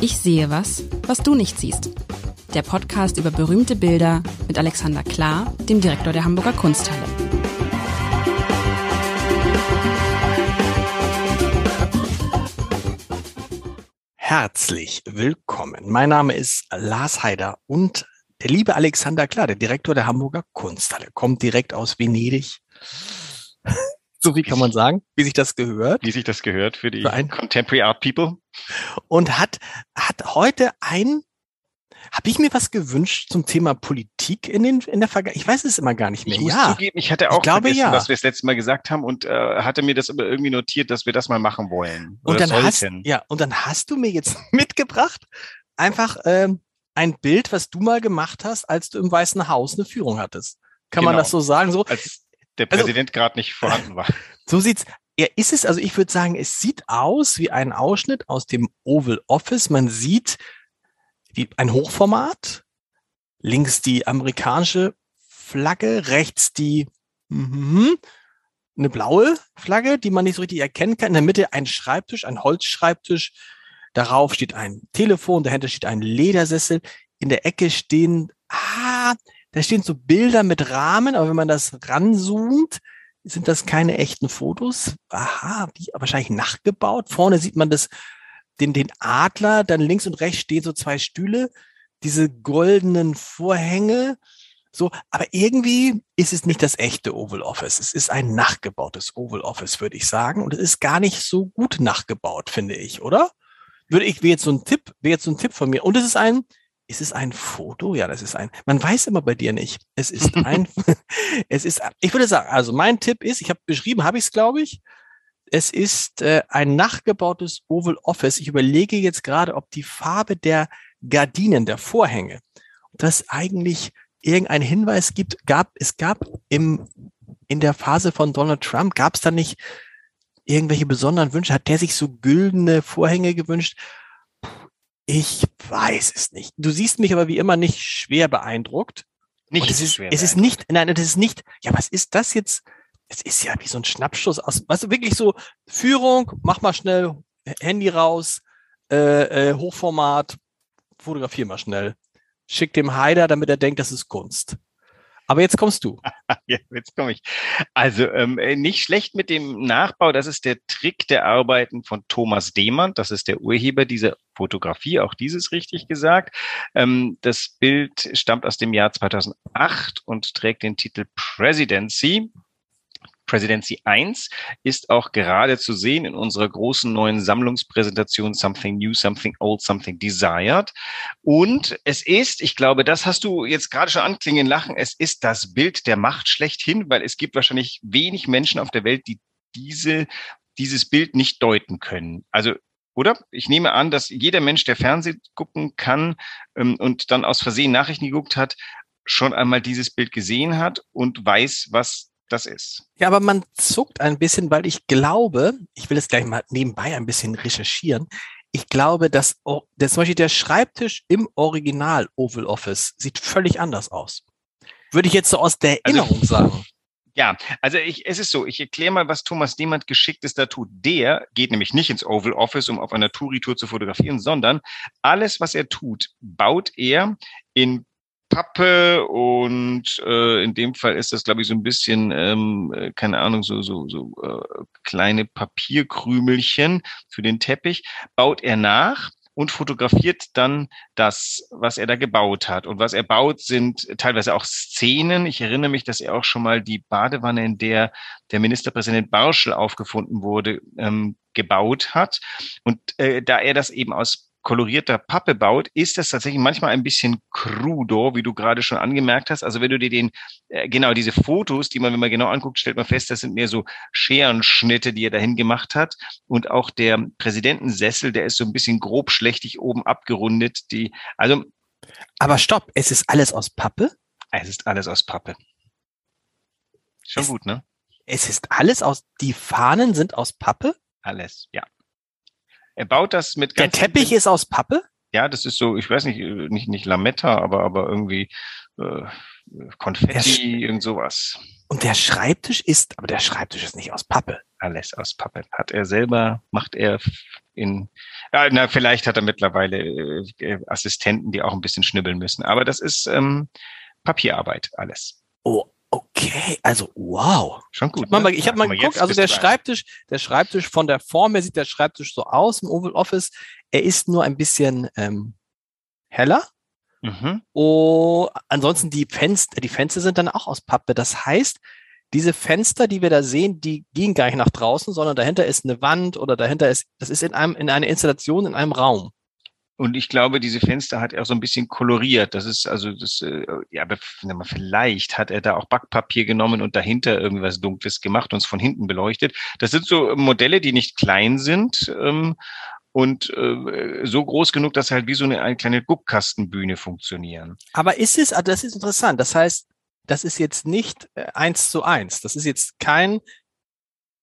Ich sehe was, was du nicht siehst. Der Podcast über berühmte Bilder mit Alexander Klar, dem Direktor der Hamburger Kunsthalle. Herzlich willkommen. Mein Name ist Lars Heider und der liebe Alexander Klar, der Direktor der Hamburger Kunsthalle, kommt direkt aus Venedig. So viel kann man sagen, wie sich das gehört. Wie sich das gehört für die für Contemporary Art People. Und hat, hat heute ein habe ich mir was gewünscht zum Thema Politik in, den, in der Vergangenheit? Ich weiß es immer gar nicht mehr. Ich muss ja. zugeben, ich hatte auch ich glaube, vergessen, ja. was wir das letzte Mal gesagt haben und äh, hatte mir das aber irgendwie notiert, dass wir das mal machen wollen. Und dann, hast, ja, und dann hast du mir jetzt mitgebracht einfach ähm, ein Bild, was du mal gemacht hast, als du im Weißen Haus eine Führung hattest. Kann genau. man das so sagen? So, als der also Präsident also, gerade nicht vorhanden war. So sieht's. Ja, ist es, also ich würde sagen, es sieht aus wie ein Ausschnitt aus dem Oval Office. Man sieht die, ein Hochformat, links die amerikanische Flagge, rechts die mm, eine blaue Flagge, die man nicht so richtig erkennen kann. In der Mitte ein Schreibtisch, ein Holzschreibtisch. Darauf steht ein Telefon, dahinter steht ein Ledersessel. In der Ecke stehen, ah, da stehen so Bilder mit Rahmen, aber wenn man das ranzoomt, sind das keine echten Fotos. Aha, wie, wahrscheinlich nachgebaut. Vorne sieht man das den, den Adler, dann links und rechts stehen so zwei Stühle, diese goldenen Vorhänge, so, aber irgendwie ist es nicht das echte Oval Office. Es ist ein nachgebautes Oval Office, würde ich sagen. Und es ist gar nicht so gut nachgebaut, finde ich, oder? Würde ich, wäre jetzt so ein Tipp, wäre jetzt so ein Tipp von mir. Und es ist ein, ist es ein Foto? Ja, das ist ein, man weiß immer bei dir nicht. Es ist ein, es ist, ich würde sagen, also mein Tipp ist, ich habe beschrieben, habe ich es, glaube ich, es ist äh, ein nachgebautes Oval Office. Ich überlege jetzt gerade, ob die Farbe der Gardinen, der Vorhänge, das eigentlich irgendeinen Hinweis gibt. Gab es gab im in der Phase von Donald Trump gab es da nicht irgendwelche besonderen Wünsche? Hat der sich so güldene Vorhänge gewünscht? Ich weiß es nicht. Du siehst mich aber wie immer nicht schwer beeindruckt. Nicht es ist, schwer. Es ist nicht, nein, das ist nicht, ja, was ist das jetzt? es ist ja wie so ein Schnappschuss aus, weißt du, wirklich so Führung, mach mal schnell Handy raus, äh, äh, Hochformat, fotografier mal schnell. Schick dem Heider, damit er denkt, das ist Kunst. Aber jetzt kommst du. jetzt komme ich. Also ähm, äh, nicht schlecht mit dem Nachbau. Das ist der Trick der Arbeiten von Thomas Demand. Das ist der Urheber dieser Fotografie. Auch dieses richtig gesagt. Ähm, das Bild stammt aus dem Jahr 2008 und trägt den Titel Presidency. Presidency 1 ist auch gerade zu sehen in unserer großen neuen Sammlungspräsentation Something New, Something Old, Something Desired. Und es ist, ich glaube, das hast du jetzt gerade schon anklingen lachen, es ist das Bild der Macht schlechthin, weil es gibt wahrscheinlich wenig Menschen auf der Welt, die diese, dieses Bild nicht deuten können. Also oder? Ich nehme an, dass jeder Mensch, der Fernsehen gucken kann ähm, und dann aus Versehen Nachrichten geguckt hat, schon einmal dieses Bild gesehen hat und weiß, was das ist. Ja, aber man zuckt ein bisschen, weil ich glaube, ich will es gleich mal nebenbei ein bisschen recherchieren. Ich glaube, dass, dass zum Beispiel der Schreibtisch im Original Oval Office sieht völlig anders aus. Würde ich jetzt so aus der also Erinnerung also, sagen. Ja, also ich, es ist so, ich erkläre mal, was Thomas Demand geschicktes da tut. Der geht nämlich nicht ins Oval Office, um auf einer Touri-Tour zu fotografieren, sondern alles, was er tut, baut er in Pappe und äh, in dem Fall ist das, glaube ich, so ein bisschen, ähm, äh, keine Ahnung, so, so, so äh, kleine Papierkrümelchen für den Teppich, baut er nach und fotografiert dann das, was er da gebaut hat. Und was er baut, sind teilweise auch Szenen. Ich erinnere mich, dass er auch schon mal die Badewanne, in der der Ministerpräsident Barschel aufgefunden wurde, ähm, gebaut hat. Und äh, da er das eben aus kolorierter Pappe baut, ist das tatsächlich manchmal ein bisschen crudo, wie du gerade schon angemerkt hast. Also wenn du dir den, äh, genau diese Fotos, die man, wenn man genau anguckt, stellt man fest, das sind mehr so Scherenschnitte, die er dahin gemacht hat. Und auch der Präsidentensessel, der ist so ein bisschen grob schlechtig oben abgerundet. Die, also. Aber stopp, es ist alles aus Pappe? Es ist alles aus Pappe. Schon es, gut, ne? Es ist alles aus, die Fahnen sind aus Pappe? Alles, ja. Er baut das mit ganz Der Teppich ist aus Pappe? Ja, das ist so, ich weiß nicht, nicht, nicht Lametta, aber, aber irgendwie, äh, Konfetti, irgend sowas. Und der Schreibtisch ist, aber der Schreibtisch ist nicht aus Pappe. Alles aus Pappe. Hat er selber, macht er in, ja, na, vielleicht hat er mittlerweile äh, Assistenten, die auch ein bisschen schnibbeln müssen. Aber das ist ähm, Papierarbeit, alles. Oh, okay. Also, wow. Schon gut. Ich habe ne? mal, ich hab mal geguckt, also der Schreibtisch, der Schreibtisch von der Form her sieht der Schreibtisch so aus im Oval Office. Er ist nur ein bisschen ähm, heller. Mhm. Oh, ansonsten die Fenster, die Fenster sind dann auch aus Pappe. Das heißt, diese Fenster, die wir da sehen, die gehen gar nicht nach draußen, sondern dahinter ist eine Wand oder dahinter ist, das ist in einem, in einer Installation in einem Raum. Und ich glaube, diese Fenster hat er so ein bisschen koloriert. Das ist also das, äh, ja, aber vielleicht hat er da auch Backpapier genommen und dahinter irgendwas Dunkles gemacht und es von hinten beleuchtet. Das sind so Modelle, die nicht klein sind ähm, und äh, so groß genug, dass sie halt wie so eine, eine kleine Guckkastenbühne funktionieren. Aber ist es, also das ist interessant. Das heißt, das ist jetzt nicht äh, eins zu eins. Das ist jetzt kein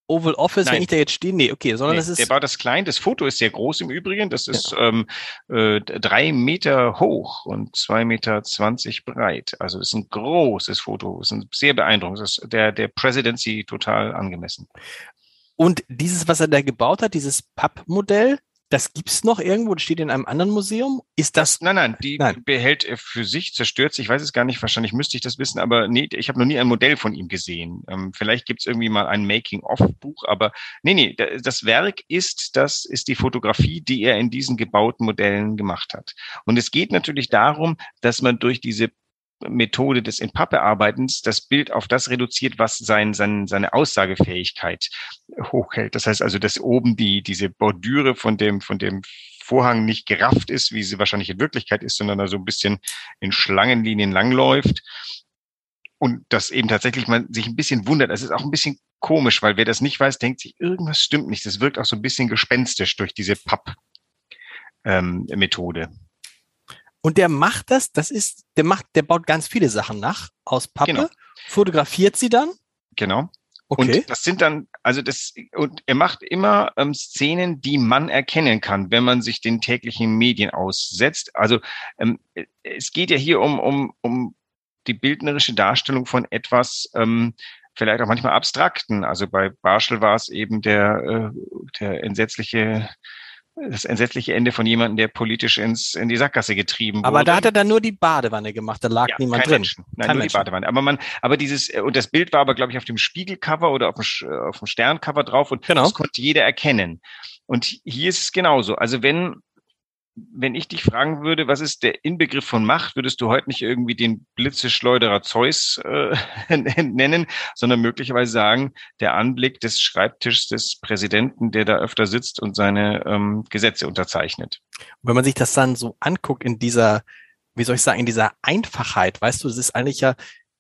Oval Office, Nein. wenn ich da jetzt stehe, nee, okay, sondern nee, das ist. Der war das klein, das Foto ist sehr groß im Übrigen. Das ist ja. ähm, äh, drei Meter hoch und zwei Meter zwanzig breit. Also ist ein großes Foto, das ist ein sehr beeindruckend. Das ist der, der Presidency total angemessen. Und dieses, was er da gebaut hat, dieses Pappmodell, das gibt's noch irgendwo, das steht in einem anderen Museum. Ist das? Nein, nein, die nein. behält er für sich, zerstört sich. Ich weiß es gar nicht, wahrscheinlich müsste ich das wissen, aber nee, ich habe noch nie ein Modell von ihm gesehen. Ähm, vielleicht gibt's irgendwie mal ein Making-of-Buch, aber nee, nee, das Werk ist, das ist die Fotografie, die er in diesen gebauten Modellen gemacht hat. Und es geht natürlich darum, dass man durch diese Methode des in Pappe Arbeitens das Bild auf das reduziert, was sein, sein, seine Aussagefähigkeit hochhält. Das heißt also, dass oben die, diese Bordüre von dem, von dem Vorhang nicht gerafft ist, wie sie wahrscheinlich in Wirklichkeit ist, sondern da so ein bisschen in Schlangenlinien langläuft. Und dass eben tatsächlich man sich ein bisschen wundert. Es ist auch ein bisschen komisch, weil wer das nicht weiß, denkt sich, irgendwas stimmt nicht. Das wirkt auch so ein bisschen gespenstisch durch diese Papp-Methode. Ähm, und der macht das, das ist, der macht, der baut ganz viele Sachen nach aus Pappe, genau. fotografiert sie dann. Genau. Okay. Und das sind dann, also das, und er macht immer ähm, Szenen, die man erkennen kann, wenn man sich den täglichen Medien aussetzt. Also ähm, es geht ja hier um, um, um die bildnerische Darstellung von etwas, ähm, vielleicht auch manchmal abstrakten. Also bei Barschel war es eben der, äh, der entsetzliche das entsetzliche Ende von jemandem, der politisch ins, in die Sackgasse getrieben wurde. Aber da hat er dann nur die Badewanne gemacht, da lag ja, niemand drin. Menschen. Nein, kein nur Menschen. die Badewanne. Aber man, aber dieses, und das Bild war aber, glaube ich, auf dem Spiegelcover oder auf dem, auf dem Sterncover drauf und genau. das konnte jeder erkennen. Und hier ist es genauso. Also wenn, wenn ich dich fragen würde, was ist der Inbegriff von Macht, würdest du heute nicht irgendwie den Blitzeschleuderer Zeus äh, nennen, sondern möglicherweise sagen, der Anblick des Schreibtischs des Präsidenten, der da öfter sitzt und seine ähm, Gesetze unterzeichnet. wenn man sich das dann so anguckt in dieser, wie soll ich sagen, in dieser Einfachheit, weißt du, das ist eigentlich ja,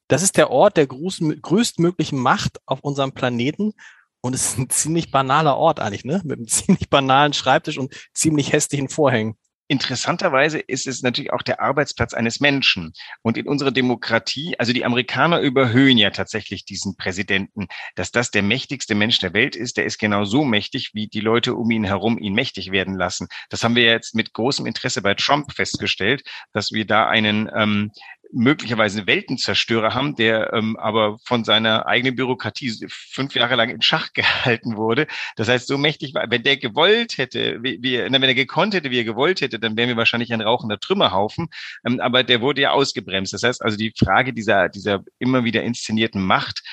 das ist der Ort der größten, größtmöglichen Macht auf unserem Planeten und es ist ein ziemlich banaler Ort eigentlich, ne? Mit einem ziemlich banalen Schreibtisch und ziemlich hässlichen Vorhängen. Interessanterweise ist es natürlich auch der Arbeitsplatz eines Menschen. Und in unserer Demokratie, also die Amerikaner überhöhen ja tatsächlich diesen Präsidenten, dass das der mächtigste Mensch der Welt ist. Der ist genau so mächtig, wie die Leute um ihn herum ihn mächtig werden lassen. Das haben wir jetzt mit großem Interesse bei Trump festgestellt, dass wir da einen ähm, möglicherweise Weltenzerstörer haben, der ähm, aber von seiner eigenen Bürokratie fünf Jahre lang in Schach gehalten wurde. Das heißt, so mächtig war, wenn der gewollt hätte, wie, wie, wenn er gekonnt hätte, wie er gewollt hätte, dann wären wir wahrscheinlich ein rauchender Trümmerhaufen. Ähm, aber der wurde ja ausgebremst. Das heißt also, die Frage dieser, dieser immer wieder inszenierten Macht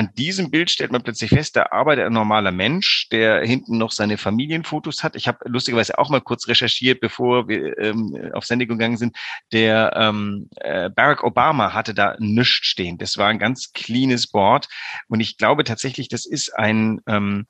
an diesem Bild stellt man plötzlich fest, da arbeitet ein normaler Mensch, der hinten noch seine Familienfotos hat. Ich habe lustigerweise auch mal kurz recherchiert, bevor wir ähm, auf Sendung gegangen sind. Der ähm, äh, Barack Obama hatte da nichts stehen. Das war ein ganz cleanes Board. Und ich glaube tatsächlich, das ist ein ähm,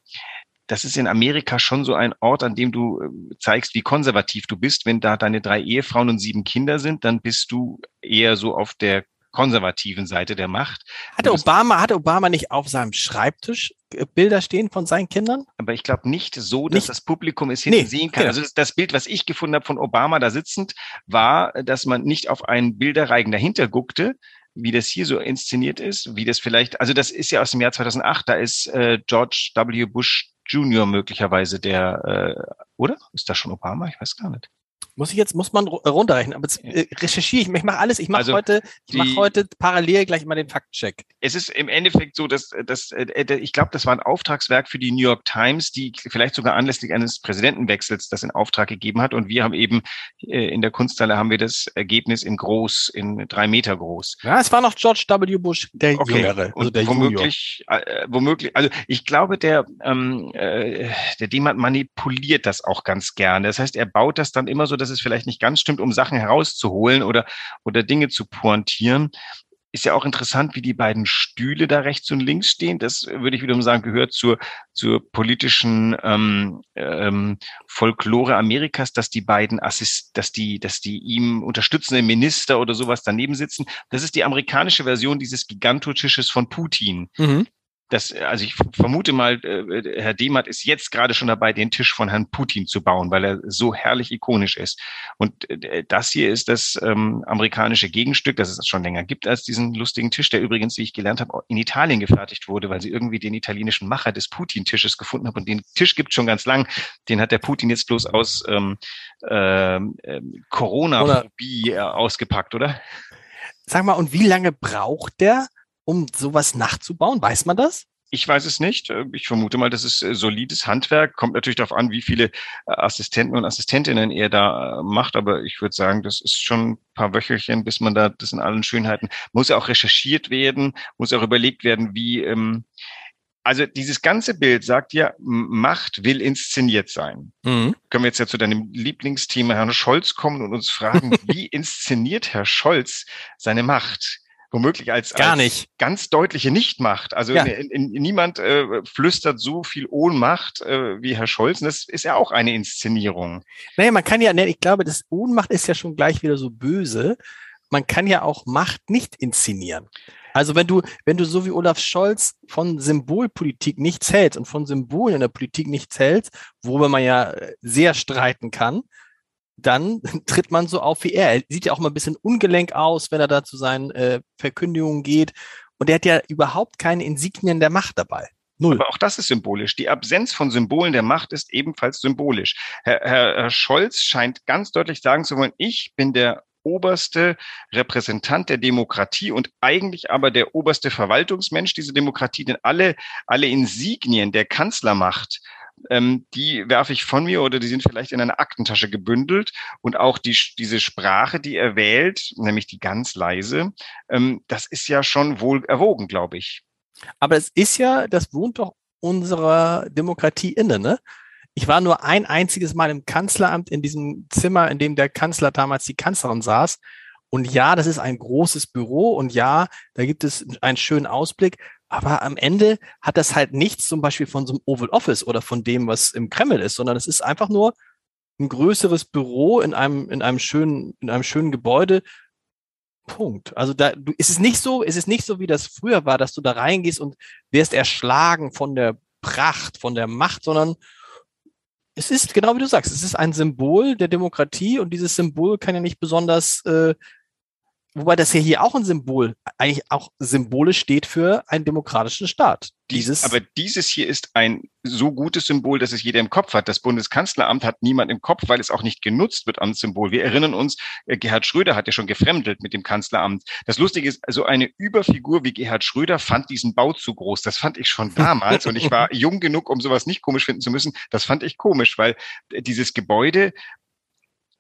das ist in Amerika schon so ein Ort, an dem du äh, zeigst, wie konservativ du bist. Wenn da deine drei Ehefrauen und sieben Kinder sind, dann bist du eher so auf der konservativen Seite der Macht. Hatte Obama, hatte Obama nicht auf seinem Schreibtisch äh, Bilder stehen von seinen Kindern? Aber ich glaube nicht so, dass nicht? das Publikum es hinten nee, sehen kann. Genau. Also das Bild, was ich gefunden habe von Obama da sitzend, war, dass man nicht auf einen Bilderreigen dahinter guckte, wie das hier so inszeniert ist, wie das vielleicht, also das ist ja aus dem Jahr 2008, da ist äh, George W. Bush Junior möglicherweise der, äh, oder? Ist das schon Obama? Ich weiß gar nicht. Muss ich jetzt, muss man runterrechnen, aber jetzt, äh, recherchiere ich, ich mache alles, ich mache also heute, ich mache heute parallel gleich mal den Faktcheck. Es ist im Endeffekt so, dass, dass äh, ich glaube, das war ein Auftragswerk für die New York Times, die vielleicht sogar anlässlich eines Präsidentenwechsels das in Auftrag gegeben hat. Und wir haben eben äh, in der Kunsthalle haben wir das Ergebnis in groß, in drei Meter groß. Ja, es war noch George W. Bush, der okay. Jüngere, also der womöglich, äh, womöglich, also ich glaube, der, ähm, äh, der Demand manipuliert das auch ganz gerne. Das heißt, er baut das dann immer so, dass dass es vielleicht nicht ganz stimmt, um Sachen herauszuholen oder, oder Dinge zu pointieren. Ist ja auch interessant, wie die beiden Stühle da rechts und links stehen. Das würde ich wiederum sagen, gehört zur, zur politischen ähm, ähm, Folklore Amerikas, dass die beiden Assist, dass die, dass die ihm unterstützenden Minister oder sowas daneben sitzen. Das ist die amerikanische Version dieses Gigantotisches von Putin. Mhm das, also ich vermute mal, äh, Herr Demert ist jetzt gerade schon dabei, den Tisch von Herrn Putin zu bauen, weil er so herrlich ikonisch ist. Und äh, das hier ist das ähm, amerikanische Gegenstück, das es schon länger gibt als diesen lustigen Tisch, der übrigens, wie ich gelernt habe, in Italien gefertigt wurde, weil sie irgendwie den italienischen Macher des Putin-Tisches gefunden haben. Und den Tisch gibt schon ganz lang. Den hat der Putin jetzt bloß aus ähm, ähm, Corona-Phobie äh, ausgepackt, oder? Sag mal, und wie lange braucht der? Um sowas nachzubauen? Weiß man das? Ich weiß es nicht. Ich vermute mal, das ist äh, solides Handwerk. Kommt natürlich darauf an, wie viele äh, Assistenten und Assistentinnen er da äh, macht. Aber ich würde sagen, das ist schon ein paar Wöchelchen, bis man da das in allen Schönheiten. Muss ja auch recherchiert werden, muss auch überlegt werden, wie. Ähm, also dieses ganze Bild sagt ja, Macht will inszeniert sein. Mhm. Können wir jetzt ja zu deinem Lieblingsthema Herrn Scholz kommen und uns fragen, wie inszeniert Herr Scholz seine Macht? Womöglich als, Gar als nicht. ganz deutliche Nichtmacht. Also ja. in, in, niemand äh, flüstert so viel Ohnmacht äh, wie Herr Scholz. Und das ist ja auch eine Inszenierung. Naja, man kann ja, ne, ich glaube, das Ohnmacht ist ja schon gleich wieder so böse. Man kann ja auch Macht nicht inszenieren. Also wenn du, wenn du so wie Olaf Scholz von Symbolpolitik nichts hältst und von Symbolen in der Politik nichts hältst, worüber man ja sehr streiten kann, dann tritt man so auf wie er. Er sieht ja auch mal ein bisschen ungelenk aus, wenn er da zu seinen äh, Verkündigungen geht. Und er hat ja überhaupt keine Insignien der Macht dabei. Null. Aber auch das ist symbolisch. Die Absenz von Symbolen der Macht ist ebenfalls symbolisch. Herr, Herr, Herr Scholz scheint ganz deutlich sagen zu wollen, ich bin der oberste Repräsentant der Demokratie und eigentlich aber der oberste Verwaltungsmensch dieser Demokratie, denn alle, alle Insignien der Kanzlermacht ähm, die werfe ich von mir oder die sind vielleicht in einer Aktentasche gebündelt. Und auch die, diese Sprache, die er wählt, nämlich die ganz leise, ähm, das ist ja schon wohl erwogen, glaube ich. Aber es ist ja, das wohnt doch unserer Demokratie inne, ne? Ich war nur ein einziges Mal im Kanzleramt in diesem Zimmer, in dem der Kanzler damals die Kanzlerin saß. Und ja, das ist ein großes Büro und ja, da gibt es einen schönen Ausblick. Aber am Ende hat das halt nichts zum Beispiel von so einem Oval Office oder von dem, was im Kreml ist, sondern es ist einfach nur ein größeres Büro in einem, in einem schönen, in einem schönen Gebäude. Punkt. Also da du, ist es nicht so, ist es nicht so, wie das früher war, dass du da reingehst und wirst erschlagen von der Pracht, von der Macht, sondern es ist genau wie du sagst, es ist ein Symbol der Demokratie und dieses Symbol kann ja nicht besonders äh, Wobei das ja hier auch ein Symbol, eigentlich auch symbolisch steht für einen demokratischen Staat. Dieses aber dieses hier ist ein so gutes Symbol, dass es jeder im Kopf hat. Das Bundeskanzleramt hat niemand im Kopf, weil es auch nicht genutzt wird als Symbol. Wir erinnern uns, äh, Gerhard Schröder hat ja schon gefremdelt mit dem Kanzleramt. Das Lustige ist, so eine Überfigur wie Gerhard Schröder fand diesen Bau zu groß. Das fand ich schon damals und ich war jung genug, um sowas nicht komisch finden zu müssen. Das fand ich komisch, weil dieses Gebäude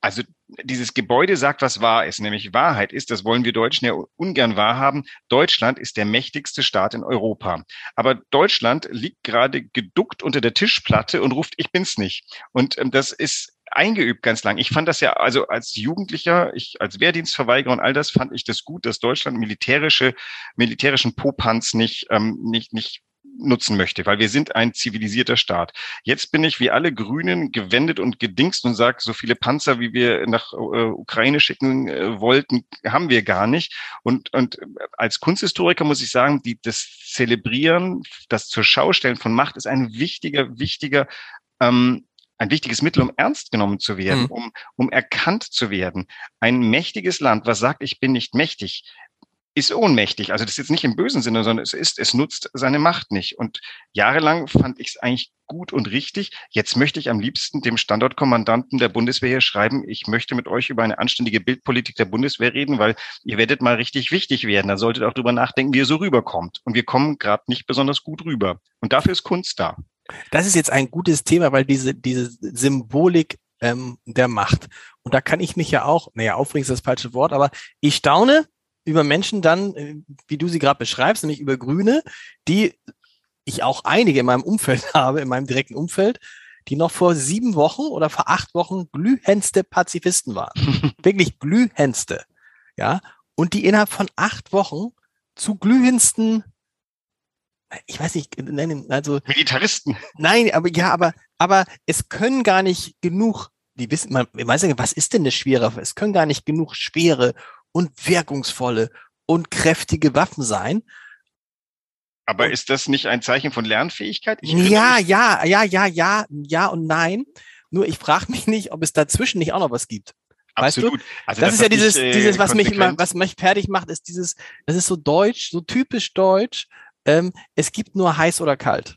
also dieses Gebäude sagt, was wahr ist, nämlich Wahrheit ist, das wollen wir Deutschen ja ungern wahrhaben. Deutschland ist der mächtigste Staat in Europa. Aber Deutschland liegt gerade geduckt unter der Tischplatte und ruft, ich bin's nicht. Und ähm, das ist eingeübt ganz lang. Ich fand das ja, also als Jugendlicher, ich als Wehrdienstverweigerer und all das fand ich das gut, dass Deutschland militärische, militärischen Popanz nicht, ähm, nicht, nicht nutzen möchte, weil wir sind ein zivilisierter Staat. Jetzt bin ich wie alle Grünen gewendet und gedingst und sage, so viele Panzer, wie wir nach äh, Ukraine schicken äh, wollten, haben wir gar nicht. Und, und als Kunsthistoriker muss ich sagen, die, das Zelebrieren, das zur Schaustellen von Macht ist ein wichtiger, wichtiger ähm, ein wichtiges Mittel, um ernst genommen zu werden, mhm. um, um erkannt zu werden. Ein mächtiges Land, was sagt, ich bin nicht mächtig, ist ohnmächtig. Also das ist jetzt nicht im bösen Sinne, sondern es ist, es nutzt seine Macht nicht. Und jahrelang fand ich es eigentlich gut und richtig. Jetzt möchte ich am liebsten dem Standortkommandanten der Bundeswehr hier schreiben, ich möchte mit euch über eine anständige Bildpolitik der Bundeswehr reden, weil ihr werdet mal richtig wichtig werden. Da solltet auch drüber nachdenken, wie ihr so rüberkommt. Und wir kommen gerade nicht besonders gut rüber. Und dafür ist Kunst da. Das ist jetzt ein gutes Thema, weil diese, diese Symbolik ähm, der Macht. Und da kann ich mich ja auch, naja, aufregen ist das falsche Wort, aber ich staune, über Menschen dann, äh, wie du sie gerade beschreibst, nämlich über Grüne, die ich auch einige in meinem Umfeld habe, in meinem direkten Umfeld, die noch vor sieben Wochen oder vor acht Wochen glühendste Pazifisten waren. Wirklich glühendste. Ja. Und die innerhalb von acht Wochen zu glühendsten, ich weiß nicht, also. Militaristen. Nein, aber ja, aber, aber es können gar nicht genug, die wissen, man weiß ja, was ist denn eine schwere, es können gar nicht genug schwere und wirkungsvolle und kräftige Waffen sein. Aber und, ist das nicht ein Zeichen von Lernfähigkeit? ja, ja, ja, ja, ja, ja und nein. Nur ich frage mich nicht, ob es dazwischen nicht auch noch was gibt. Absolut. Weißt du? Also das, das ist ja dieses, nicht, äh, dieses, was mich immer, was mich fertig macht, ist dieses, das ist so deutsch, so typisch deutsch. Ähm, es gibt nur heiß oder kalt.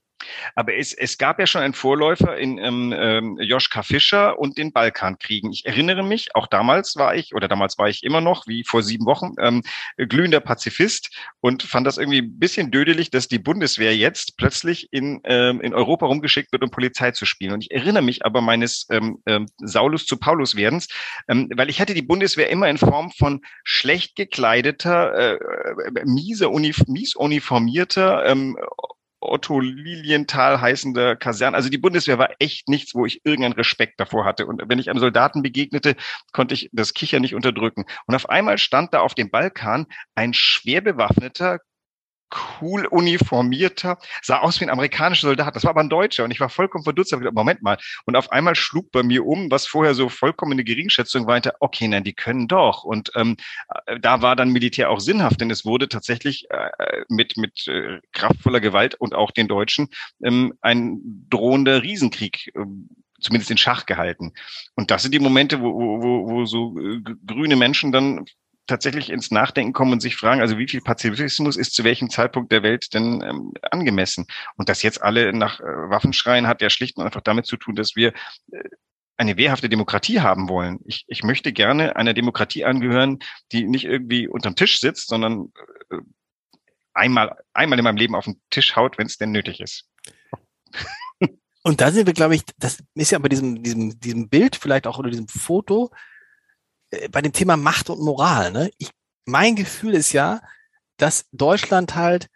Aber es, es gab ja schon einen Vorläufer in ähm, ähm, Joschka Fischer und den Balkankriegen. Ich erinnere mich, auch damals war ich, oder damals war ich immer noch, wie vor sieben Wochen, ähm, glühender Pazifist und fand das irgendwie ein bisschen dödelig, dass die Bundeswehr jetzt plötzlich in, ähm, in Europa rumgeschickt wird, um Polizei zu spielen. Und ich erinnere mich aber meines ähm, ähm, Saulus zu Paulus werdens, ähm, weil ich hatte die Bundeswehr immer in Form von schlecht gekleideter, äh, äh miese, unif mies uniformierter, ähm, Otto Lilienthal heißende Kaserne. Also die Bundeswehr war echt nichts, wo ich irgendeinen Respekt davor hatte. Und wenn ich einem Soldaten begegnete, konnte ich das Kicher nicht unterdrücken. Und auf einmal stand da auf dem Balkan ein schwer bewaffneter, cool uniformierter, sah aus wie ein amerikanischer Soldat. Das war aber ein Deutscher und ich war vollkommen verdutzt. Gedacht, Moment mal. Und auf einmal schlug bei mir um, was vorher so vollkommen eine Geringschätzung war, okay, nein, die können doch. Und ähm, äh, da war dann Militär auch sinnhaft, denn es wurde tatsächlich äh, mit, mit äh, kraftvoller Gewalt und auch den Deutschen ähm, ein drohender Riesenkrieg äh, zumindest in Schach gehalten. Und das sind die Momente, wo, wo, wo so äh, grüne Menschen dann tatsächlich ins Nachdenken kommen und sich fragen, also wie viel Pazifismus ist zu welchem Zeitpunkt der Welt denn ähm, angemessen? Und dass jetzt alle nach äh, Waffen schreien, hat ja schlicht und einfach damit zu tun, dass wir äh, eine wehrhafte Demokratie haben wollen. Ich, ich möchte gerne einer Demokratie angehören, die nicht irgendwie unterm Tisch sitzt, sondern äh, einmal, einmal in meinem Leben auf den Tisch haut, wenn es denn nötig ist. Und da sind wir, glaube ich, das ist ja bei diesem, diesem, diesem Bild vielleicht auch oder diesem Foto, bei dem Thema Macht und Moral, ne? Ich, mein Gefühl ist ja, dass Deutschland halt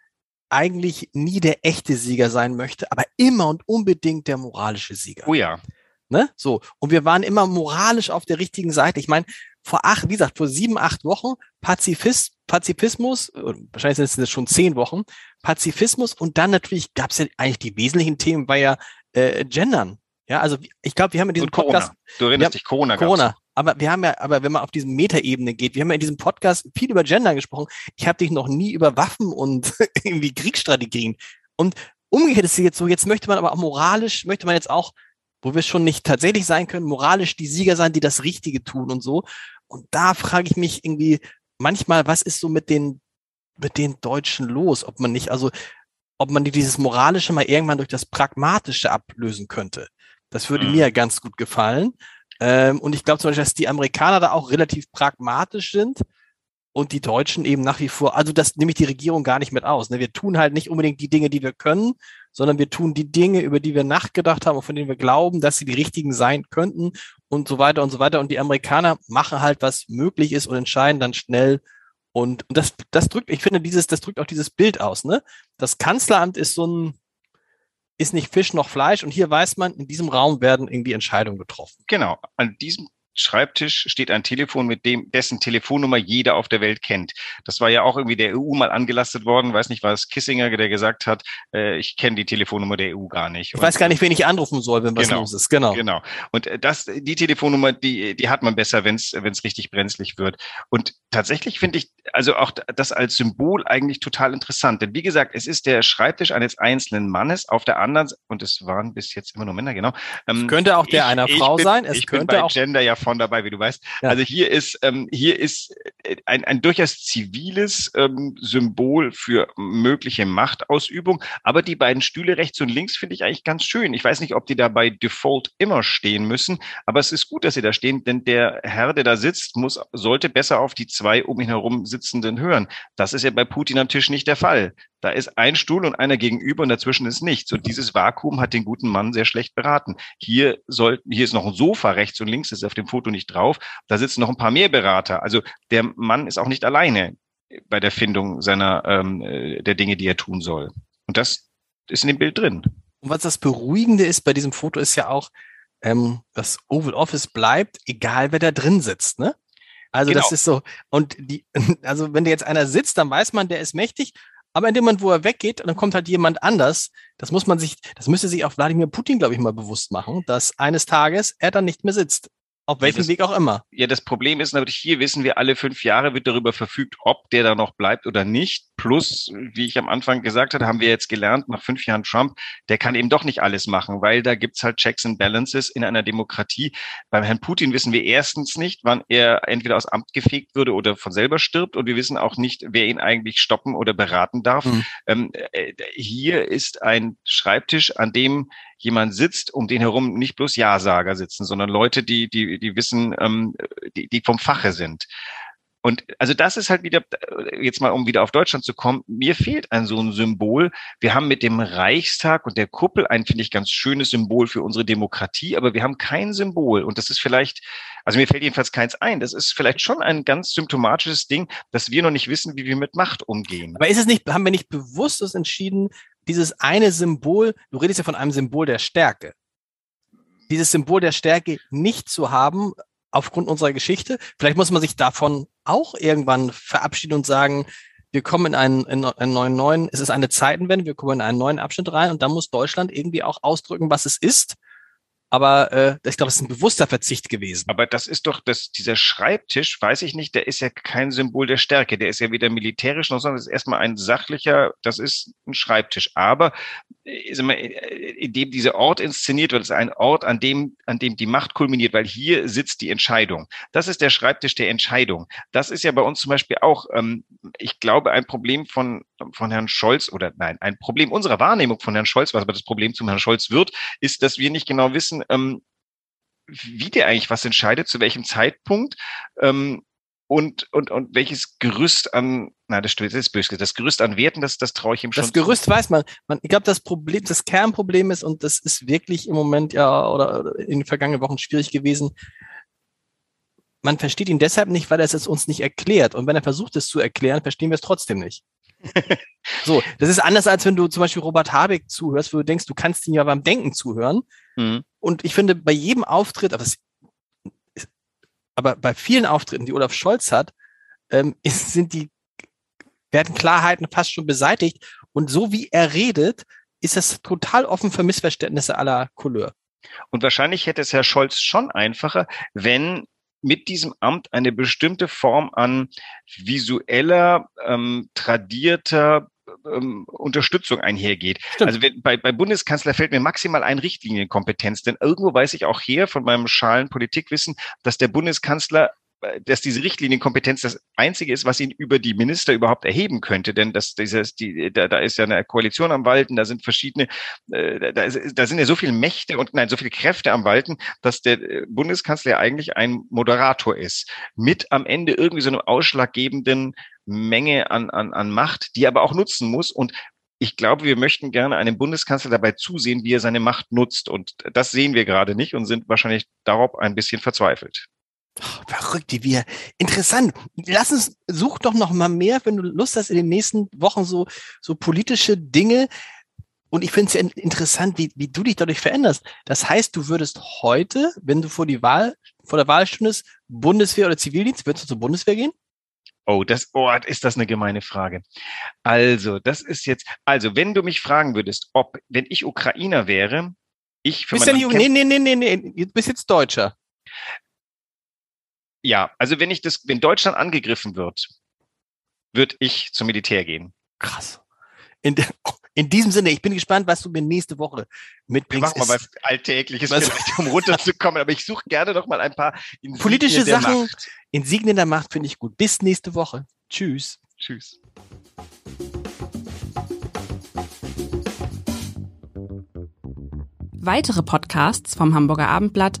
eigentlich nie der echte Sieger sein möchte, aber immer und unbedingt der moralische Sieger. Oh ja. Ne? So. Und wir waren immer moralisch auf der richtigen Seite. Ich meine, vor acht, wie gesagt, vor sieben, acht Wochen Pazifist, Pazifismus, wahrscheinlich sind es jetzt schon zehn Wochen, Pazifismus und dann natürlich gab es ja eigentlich die wesentlichen Themen, war ja äh, Gendern. Ja, also ich glaube, wir haben in diesem Podcast. Du erinnerst dich, Corona. Corona. Aber wir haben ja, aber wenn man auf diese Metaebene geht, wir haben ja in diesem Podcast viel über Gender gesprochen. Ich habe dich noch nie über Waffen und irgendwie Kriegsstrategien. Und umgekehrt ist es jetzt so, jetzt möchte man aber auch moralisch, möchte man jetzt auch, wo wir schon nicht tatsächlich sein können, moralisch die Sieger sein, die das Richtige tun und so. Und da frage ich mich irgendwie manchmal, was ist so mit den, mit den Deutschen los? Ob man nicht, also, ob man dieses Moralische mal irgendwann durch das Pragmatische ablösen könnte. Das würde mhm. mir ganz gut gefallen. Ähm, und ich glaube zum Beispiel, dass die Amerikaner da auch relativ pragmatisch sind und die Deutschen eben nach wie vor, also das nehme ich die Regierung gar nicht mit aus. Ne? Wir tun halt nicht unbedingt die Dinge, die wir können, sondern wir tun die Dinge, über die wir nachgedacht haben und von denen wir glauben, dass sie die richtigen sein könnten und so weiter und so weiter. Und die Amerikaner machen halt, was möglich ist und entscheiden dann schnell. Und, und das, das drückt, ich finde, dieses, das drückt auch dieses Bild aus. Ne? Das Kanzleramt ist so ein, ist nicht Fisch noch Fleisch. Und hier weiß man, in diesem Raum werden irgendwie Entscheidungen getroffen. Genau. An diesem Schreibtisch steht ein Telefon, mit dem dessen Telefonnummer jeder auf der Welt kennt. Das war ja auch irgendwie der EU mal angelastet worden. Weiß nicht, war es Kissinger, der gesagt hat, äh, ich kenne die Telefonnummer der EU gar nicht. Ich weiß gar nicht, wen ich anrufen soll, wenn was genau, los ist. Genau. Genau. Und äh, das, die Telefonnummer, die, die hat man besser, wenn es richtig brenzlig wird. Und tatsächlich finde ich also auch das als Symbol eigentlich total interessant. Denn wie gesagt, es ist der Schreibtisch eines einzelnen Mannes. Auf der anderen und es waren bis jetzt immer nur Männer, genau. Ähm, es könnte auch der ich, einer Frau bin, sein. Es könnte auch Gender ja davon dabei, wie du weißt. Ja. Also hier ist, ähm, hier ist äh, ein, ein durchaus ziviles ähm, Symbol für mögliche Machtausübung. Aber die beiden Stühle rechts und links finde ich eigentlich ganz schön. Ich weiß nicht, ob die da bei Default immer stehen müssen, aber es ist gut, dass sie da stehen, denn der Herr, der da sitzt, muss, sollte besser auf die zwei um ihn herum sitzenden hören. Das ist ja bei Putin am Tisch nicht der Fall. Da ist ein Stuhl und einer gegenüber und dazwischen ist nichts. Und dieses Vakuum hat den guten Mann sehr schlecht beraten. Hier soll, hier ist noch ein Sofa rechts und links, das ist auf dem Foto nicht drauf. Da sitzen noch ein paar mehr Berater. Also der Mann ist auch nicht alleine bei der Findung seiner, ähm, äh, der Dinge, die er tun soll. Und das ist in dem Bild drin. Und was das Beruhigende ist bei diesem Foto ist ja auch, ähm, das Oval Office bleibt, egal wer da drin sitzt, ne? Also genau. das ist so, und die, also wenn da jetzt einer sitzt, dann weiß man, der ist mächtig aber in dem Moment, wo er weggeht, dann kommt halt jemand anders. Das muss man sich, das müsste sich auch Wladimir Putin, glaube ich, mal bewusst machen, dass eines Tages er dann nicht mehr sitzt. Auf welchem Weg auch immer. Ja, das Problem ist natürlich, hier wissen wir, alle fünf Jahre wird darüber verfügt, ob der da noch bleibt oder nicht. Plus, wie ich am Anfang gesagt hatte, haben wir jetzt gelernt, nach fünf Jahren Trump, der kann eben doch nicht alles machen, weil da gibt's halt Checks and Balances in einer Demokratie. Beim Herrn Putin wissen wir erstens nicht, wann er entweder aus Amt gefegt würde oder von selber stirbt. Und wir wissen auch nicht, wer ihn eigentlich stoppen oder beraten darf. Mhm. Ähm, äh, hier ist ein Schreibtisch, an dem jemand sitzt, um den herum nicht bloß Ja-Sager sitzen, sondern Leute, die, die, die wissen, ähm, die, die vom Fache sind. Und also das ist halt wieder, jetzt mal um wieder auf Deutschland zu kommen, mir fehlt ein so ein Symbol. Wir haben mit dem Reichstag und der Kuppel ein, finde ich, ganz schönes Symbol für unsere Demokratie, aber wir haben kein Symbol. Und das ist vielleicht, also mir fällt jedenfalls keins ein. Das ist vielleicht schon ein ganz symptomatisches Ding, dass wir noch nicht wissen, wie wir mit Macht umgehen. Aber ist es nicht, haben wir nicht bewusst entschieden, dieses eine Symbol, du redest ja von einem Symbol der Stärke, dieses Symbol der Stärke nicht zu haben aufgrund unserer Geschichte. Vielleicht muss man sich davon auch irgendwann verabschieden und sagen, wir kommen in einen, in einen neuen, neuen, es ist eine Zeitenwende, wir kommen in einen neuen Abschnitt rein und dann muss Deutschland irgendwie auch ausdrücken, was es ist aber äh, ich glaube, es ist ein bewusster Verzicht gewesen. Aber das ist doch, das, dieser Schreibtisch, weiß ich nicht, der ist ja kein Symbol der Stärke. Der ist ja weder militärisch noch, sondern ist erstmal ein sachlicher, das ist ein Schreibtisch. Aber äh, äh, in dem dieser Ort inszeniert wird, ist ein Ort, an dem, an dem die Macht kulminiert, weil hier sitzt die Entscheidung. Das ist der Schreibtisch der Entscheidung. Das ist ja bei uns zum Beispiel auch, ähm, ich glaube, ein Problem von, von Herrn Scholz oder nein, ein Problem unserer Wahrnehmung von Herrn Scholz, was aber das Problem zum Herrn Scholz wird, ist, dass wir nicht genau wissen, wissen, ähm, wie der eigentlich was entscheidet, zu welchem Zeitpunkt ähm, und, und, und welches Gerüst an, na, das ist böse, das Gerüst an Werten, das, das traue ich ihm schon. Das Gerüst zu. weiß man. man ich glaube, das Problem, das Kernproblem ist, und das ist wirklich im Moment ja oder in den vergangenen Wochen schwierig gewesen, man versteht ihn deshalb nicht, weil er es uns nicht erklärt. Und wenn er versucht, es zu erklären, verstehen wir es trotzdem nicht. so, das ist anders, als wenn du zum Beispiel Robert Habeck zuhörst, wo du denkst, du kannst ihn ja beim Denken zuhören. Mhm. Und ich finde, bei jedem Auftritt, aber, es, aber bei vielen Auftritten, die Olaf Scholz hat, ähm, ist, sind die, werden Klarheiten fast schon beseitigt. Und so wie er redet, ist das total offen für Missverständnisse aller Couleur. Und wahrscheinlich hätte es Herr Scholz schon einfacher, wenn mit diesem Amt eine bestimmte Form an visueller, ähm, tradierter ähm, Unterstützung einhergeht. Stimmt. Also wenn, bei, bei Bundeskanzler fällt mir maximal ein Richtlinienkompetenz, denn irgendwo weiß ich auch her von meinem schalen Politikwissen, dass der Bundeskanzler dass diese Richtlinienkompetenz das einzige ist, was ihn über die Minister überhaupt erheben könnte, denn das, dieses, die, da, da ist ja eine Koalition am Walten, da sind verschiedene, äh, da, da sind ja so viele Mächte und nein, so viele Kräfte am Walten, dass der äh, Bundeskanzler ja eigentlich ein Moderator ist, mit am Ende irgendwie so einem ausschlaggebenden Menge an, an, an Macht, die er aber auch nutzen muss und ich glaube, wir möchten gerne einem Bundeskanzler dabei zusehen, wie er seine Macht nutzt. Und das sehen wir gerade nicht und sind wahrscheinlich darauf ein bisschen verzweifelt. Oh, verrückt, wie wir. Interessant. Lass uns, such doch noch mal mehr, wenn du Lust hast, in den nächsten Wochen so, so politische Dinge. Und ich finde es ja interessant, wie, wie du dich dadurch veränderst. Das heißt, du würdest heute, wenn du vor die Wahl, vor der Wahl stündest, Bundeswehr oder Zivildienst, würdest du zur Bundeswehr gehen? Oh, das, oh, ist das eine gemeine Frage. Also, das ist jetzt, also, wenn du mich fragen würdest, ob, wenn ich Ukrainer wäre, ich für bist ja nicht, nee, nee, nee, nee, nee, du bist jetzt Deutscher. Ja, also wenn ich das, wenn Deutschland angegriffen wird, würde ich zum Militär gehen. Krass. In der, In diesem Sinne, ich bin gespannt, was du mir nächste Woche mitbringst. Wir machen mal was Alltägliches, was, um runterzukommen. Aber ich suche gerne noch mal ein paar Insignien politische Sachen. Macht. Insignien der Macht finde ich gut. Bis nächste Woche. Tschüss. Tschüss. Weitere Podcasts vom Hamburger Abendblatt